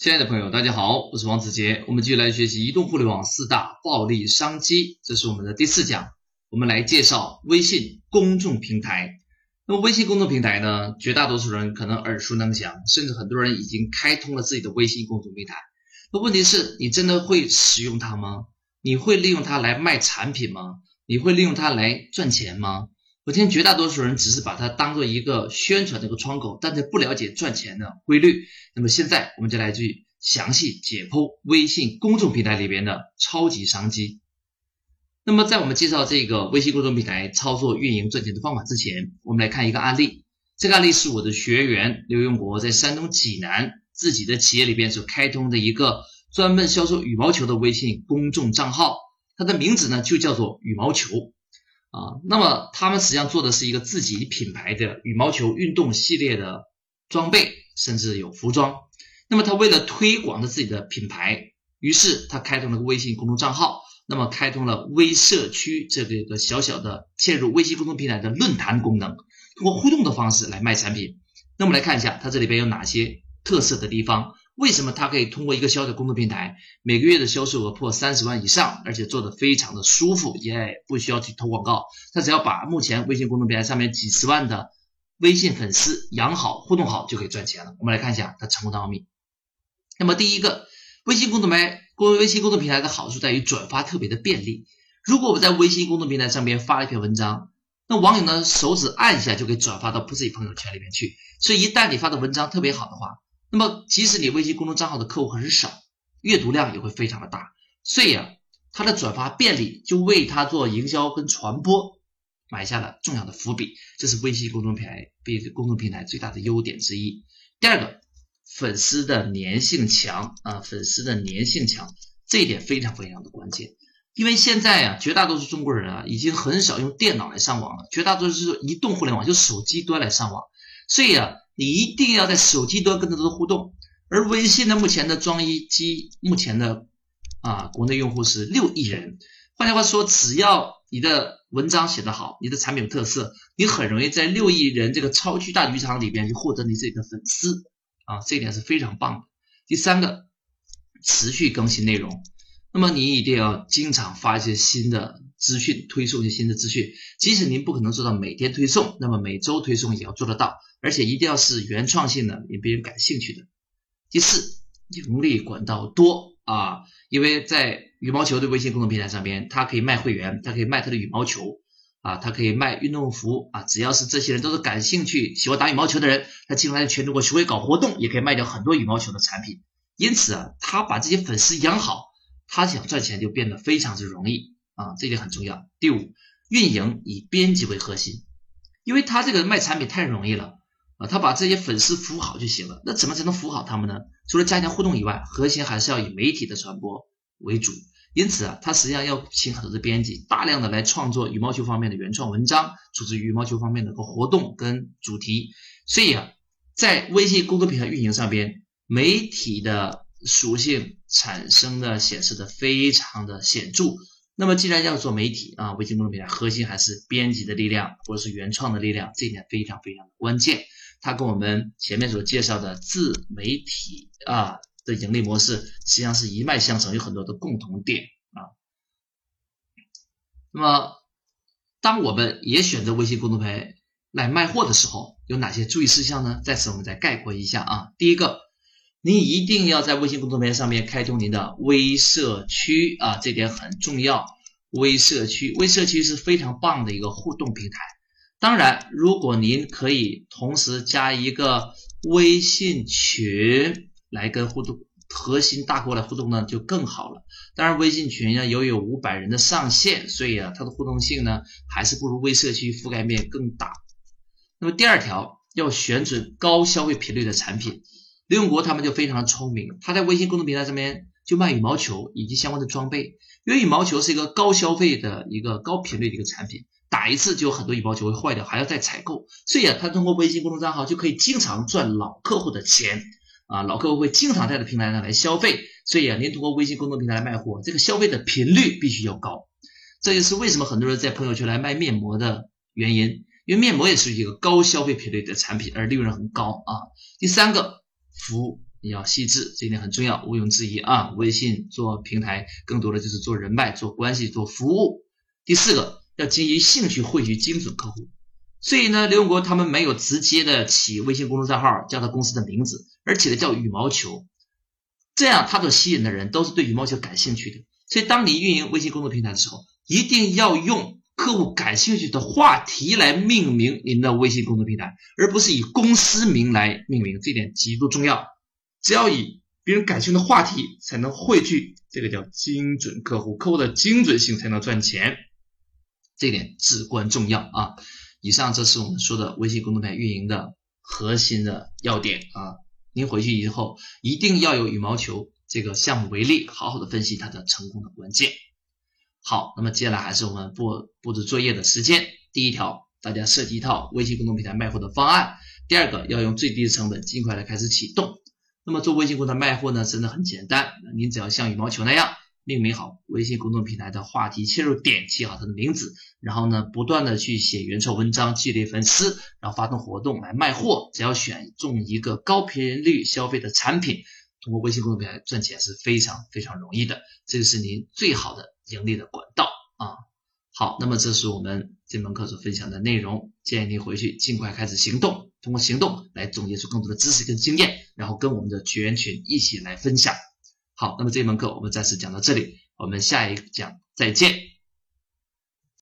亲爱的朋友，大家好，我是王子杰。我们继续来学习移动互联网四大暴利商机，这是我们的第四讲。我们来介绍微信公众平台。那么，微信公众平台呢，绝大多数人可能耳熟能详，甚至很多人已经开通了自己的微信公众平台。那问题是，你真的会使用它吗？你会利用它来卖产品吗？你会利用它来赚钱吗？我听绝大多数人只是把它当做一个宣传的一个窗口，但是不了解赚钱的规律。那么现在我们就来去详细解剖微信公众平台里边的超级商机。那么在我们介绍这个微信公众平台操作运营赚钱的方法之前，我们来看一个案例。这个案例是我的学员刘永国在山东济南自己的企业里边所开通的一个专门销售羽毛球的微信公众账号，它的名字呢就叫做羽毛球。啊，那么他们实际上做的是一个自己品牌的羽毛球运动系列的装备，甚至有服装。那么他为了推广的自己的品牌，于是他开通了个微信公众账号，那么开通了微社区这个一个小小的嵌入微信公众平台的论坛功能，通过互动的方式来卖产品。那我们来看一下它这里边有哪些特色的地方。为什么他可以通过一个小小的公众平台，每个月的销售额破三十万以上，而且做的非常的舒服，也不需要去投广告。他只要把目前微信公众平台上面几十万的微信粉丝养好、互动好，就可以赚钱了。我们来看一下他成功的奥秘。那么第一个，微信公众平台，公微信公众平台的好处在于转发特别的便利。如果我们在微信公众平台上面发了一篇文章，那网友呢手指按一下就可以转发到自己朋友圈里面去。所以一旦你发的文章特别好的话，那么，即使你微信公众账号的客户很少，阅读量也会非常的大，所以啊，它的转发便利就为它做营销跟传播埋下了重要的伏笔。这是微信公众平台比公众平台最大的优点之一。第二个，粉丝的粘性强啊，粉丝的粘性强，这一点非常非常的关键。因为现在啊，绝大多数中国人啊，已经很少用电脑来上网了，绝大多数是移动互联网，就手机端来上网，所以啊。你一定要在手机端跟它做互动，而微信呢，目前的装机目前的啊国内用户是六亿人。换句话说，只要你的文章写得好，你的产品有特色，你很容易在六亿人这个超巨大渔场里边去获得你自己的粉丝啊，这一点是非常棒的。第三个，持续更新内容，那么你一定要经常发一些新的资讯，推送一些新的资讯，即使您不可能做到每天推送，那么每周推送也要做得到。而且一定要是原创性的，令别人感兴趣的。第四，盈利管道多啊，因为在羽毛球的微信公众平台上边，它可以卖会员，它可以卖它的羽毛球啊，它可以卖运动服啊。只要是这些人都是感兴趣、喜欢打羽毛球的人，他进来全中国巡回搞活动，也可以卖掉很多羽毛球的产品。因此啊，他把这些粉丝养好，他想赚钱就变得非常之容易啊，这点很重要。第五，运营以编辑为核心，因为他这个卖产品太容易了。啊，他把这些粉丝服务好就行了。那怎么才能服务好他们呢？除了加强互动以外，核心还是要以媒体的传播为主。因此啊，他实际上要请很多的编辑，大量的来创作羽毛球方面的原创文章，组织羽毛球方面的个活动跟主题。所以啊，在微信公众平台运营上边，媒体的属性产生的显示的非常的显著。那么既然要做媒体啊，微信公众平台核心还是编辑的力量或者是原创的力量，这一点非常非常的关键。它跟我们前面所介绍的自媒体啊的盈利模式实际上是一脉相承，有很多的共同点啊。那么，当我们也选择微信公众平台来卖货的时候，有哪些注意事项呢？在此我们再概括一下啊。第一个，你一定要在微信公众平台上面开通您的微社区啊，这点很重要。微社区，微社区是非常棒的一个互动平台。当然，如果您可以同时加一个微信群来跟互动核心大客来互动呢，就更好了。当然，微信群呢拥有五百人的上限，所以啊，它的互动性呢还是不如微社区覆盖面更大。那么第二条，要选准高消费频率的产品。刘永国他们就非常的聪明，他在微信公众平台上面就卖羽毛球以及相关的装备，因为羽毛球是一个高消费的一个高频率的一个产品。打一次就有很多羽毛球会坏掉，还要再采购，所以啊，他通过微信公众账号就可以经常赚老客户的钱啊，老客户会经常在这平台上来消费，所以啊，您通过微信公众平台来卖货，这个消费的频率必须要高，这也是为什么很多人在朋友圈来卖面膜的原因，因为面膜也是一个高消费频率的产品，而利润很高啊。第三个，服务你要细致，这一点很重要，毋庸置疑啊。微信做平台，更多的就是做人脉、做关系、做服务。第四个，要基于兴趣汇聚精准客户。所以呢，刘永国他们没有直接的起微信公众账号，叫他公司的名字，而起的叫羽毛球。这样，他所吸引的人都是对羽毛球感兴趣的。所以，当你运营微信公众平台的时候，一定要用客户感兴趣的话题来命名您的微信公众平台，而不是以公司名来命名。这点极度重要。只要以别人感兴趣的话题，才能汇聚这个叫精准客户，客户的精准性才能赚钱。这点至关重要啊！以上这是我们说的微信公众平台运营的核心的要点啊！您回去以后一定要有羽毛球这个项目为例，好好的分析它的成功的关键。好，那么接下来还是我们布布置作业的时间。第一条，大家设计一套微信公众平台卖货的方案。第二个，要用最低的成本尽快的开始启动。那么做微信公众卖货呢，真的很简单，您只要像羽毛球那样。命名好微信公众平台的话题切入点，起好它的名字，然后呢，不断的去写原创文章，积累粉丝，然后发动活动来卖货。只要选中一个高频率消费的产品，通过微信公众平台赚钱是非常非常容易的，这个是您最好的盈利的管道啊。好，那么这是我们这门课所分享的内容，建议您回去尽快开始行动，通过行动来总结出更多的知识跟经验，然后跟我们的学员群一起来分享。好，那么这门课我们暂时讲到这里，我们下一讲再见。